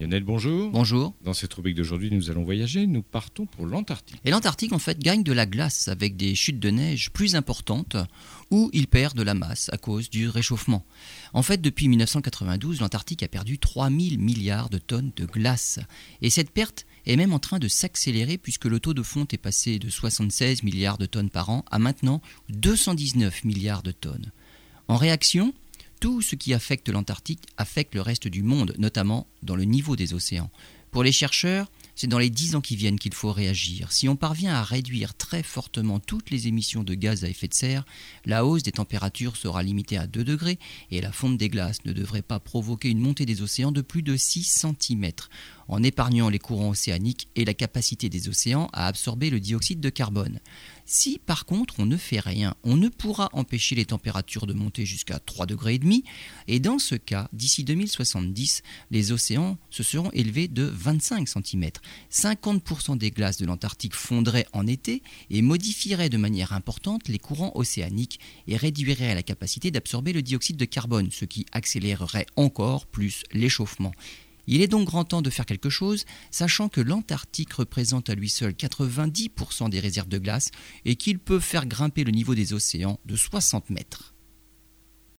Lionel, bonjour. Bonjour. Dans cette rubrique d'aujourd'hui, nous allons voyager. Nous partons pour l'Antarctique. Et l'Antarctique, en fait, gagne de la glace avec des chutes de neige plus importantes où il perd de la masse à cause du réchauffement. En fait, depuis 1992, l'Antarctique a perdu 3000 milliards de tonnes de glace. Et cette perte est même en train de s'accélérer puisque le taux de fonte est passé de 76 milliards de tonnes par an à maintenant 219 milliards de tonnes. En réaction, tout ce qui affecte l'Antarctique affecte le reste du monde, notamment dans le niveau des océans. Pour les chercheurs, c'est dans les dix ans qui viennent qu'il faut réagir. Si on parvient à réduire très fortement toutes les émissions de gaz à effet de serre, la hausse des températures sera limitée à 2 degrés et la fonte des glaces ne devrait pas provoquer une montée des océans de plus de 6 cm, en épargnant les courants océaniques et la capacité des océans à absorber le dioxyde de carbone. Si par contre on ne fait rien, on ne pourra empêcher les températures de monter jusqu'à 3 degrés et demi et dans ce cas, d'ici 2070, les océans se seront élevés de 25 cm. 50% des glaces de l'Antarctique fondraient en été et modifieraient de manière importante les courants océaniques et réduiraient la capacité d'absorber le dioxyde de carbone, ce qui accélérerait encore plus l'échauffement. Il est donc grand temps de faire quelque chose, sachant que l'Antarctique représente à lui seul 90% des réserves de glace et qu'il peut faire grimper le niveau des océans de 60 mètres.